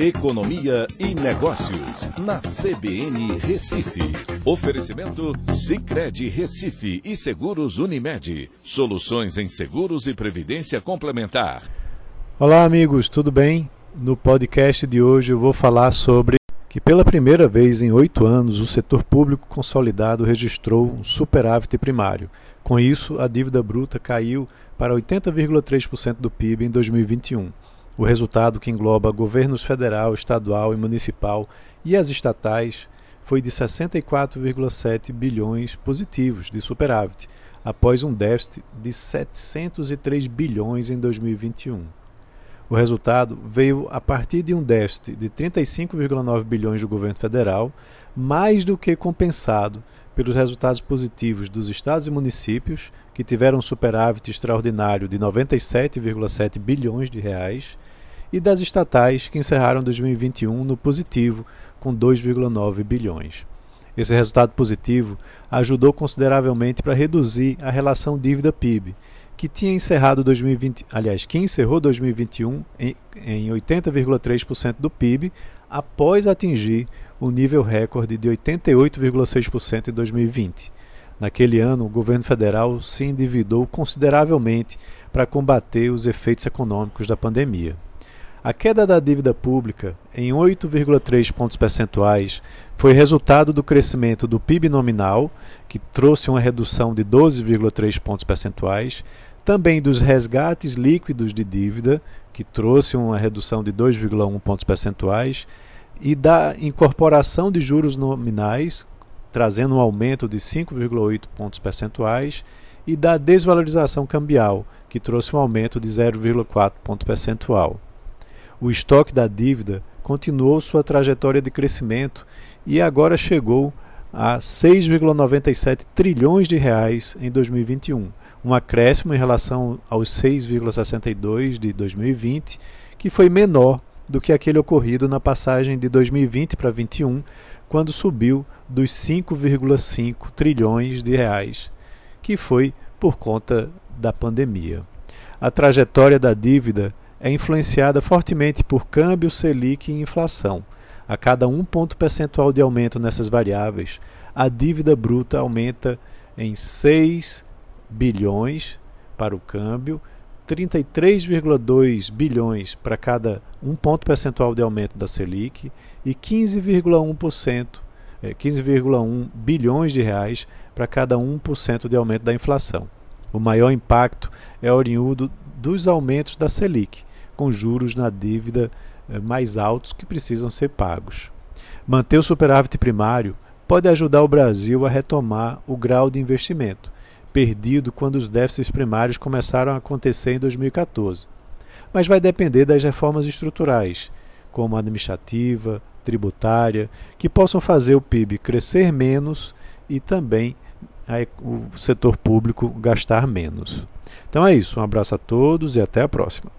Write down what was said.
Economia e Negócios, na CBN Recife. Oferecimento Cicred Recife e Seguros Unimed. Soluções em seguros e previdência complementar. Olá, amigos, tudo bem? No podcast de hoje eu vou falar sobre que pela primeira vez em oito anos o setor público consolidado registrou um superávit primário. Com isso, a dívida bruta caiu para 80,3% do PIB em 2021. O resultado, que engloba governos federal, estadual e municipal e as estatais, foi de 64,7 bilhões positivos de superávit, após um déficit de 703 bilhões em 2021. O resultado veio a partir de um déficit de 35,9 bilhões do governo federal, mais do que compensado pelos resultados positivos dos estados e municípios, que tiveram um superávit extraordinário de 97,7 bilhões de reais, e das estatais que encerraram 2021 no positivo com 2,9 bilhões. Esse resultado positivo ajudou consideravelmente para reduzir a relação dívida PIB, que tinha encerrado 2020, aliás, que encerrou 2021 em, em 80,3% do PIB, após atingir o nível recorde de 88,6% em 2020. Naquele ano, o governo federal se endividou consideravelmente para combater os efeitos econômicos da pandemia. A queda da dívida pública em 8,3 pontos percentuais foi resultado do crescimento do PIB nominal, que trouxe uma redução de 12,3 pontos percentuais, também dos resgates líquidos de dívida, que trouxe uma redução de 2,1 pontos percentuais, e da incorporação de juros nominais, trazendo um aumento de 5,8 pontos percentuais, e da desvalorização cambial, que trouxe um aumento de 0,4 ponto percentual o estoque da dívida continuou sua trajetória de crescimento e agora chegou a 6,97 trilhões de reais em 2021, um acréscimo em relação aos 6,62 de 2020, que foi menor do que aquele ocorrido na passagem de 2020 para 2021, quando subiu dos 5,5 trilhões de reais, que foi por conta da pandemia. A trajetória da dívida é influenciada fortemente por câmbio, Selic e inflação. A cada um ponto percentual de aumento nessas variáveis, a dívida bruta aumenta em 6 bilhões para o câmbio, 33,2 bilhões para cada um ponto percentual de aumento da Selic e 15,1%, 15,1 é, bilhões de reais para cada 1% de aumento da inflação. O maior impacto é oriundo dos aumentos da Selic, com juros na dívida eh, mais altos que precisam ser pagos. Manter o superávit primário pode ajudar o Brasil a retomar o grau de investimento, perdido quando os déficits primários começaram a acontecer em 2014. Mas vai depender das reformas estruturais, como administrativa, tributária, que possam fazer o PIB crescer menos e também o setor público gastar menos. Então é isso, um abraço a todos e até a próxima.